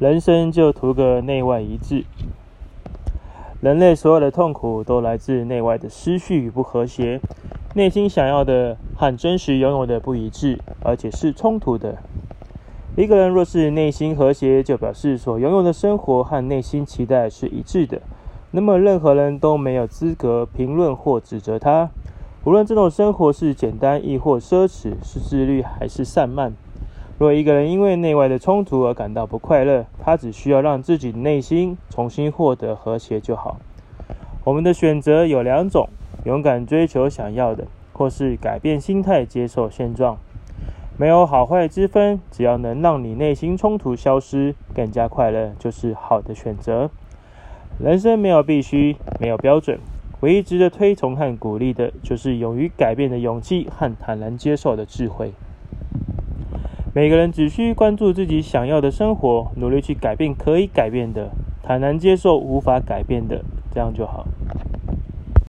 人生就图个内外一致。人类所有的痛苦都来自内外的失序与不和谐，内心想要的和真实拥有的不一致，而且是冲突的。一个人若是内心和谐，就表示所拥有的生活和内心期待是一致的。那么，任何人都没有资格评论或指责他。无论这种生活是简单亦或奢侈，是自律还是散漫。若一个人因为内外的冲突而感到不快乐，他只需要让自己内心重新获得和谐就好。我们的选择有两种：勇敢追求想要的，或是改变心态接受现状。没有好坏之分，只要能让你内心冲突消失，更加快乐，就是好的选择。人生没有必须，没有标准，唯一值得推崇和鼓励的，就是勇于改变的勇气和坦然接受的智慧。每个人只需关注自己想要的生活，努力去改变可以改变的，坦然接受无法改变的，这样就好。